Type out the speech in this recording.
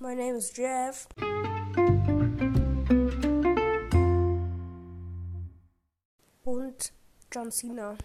My name is Jeff. Und John Cena.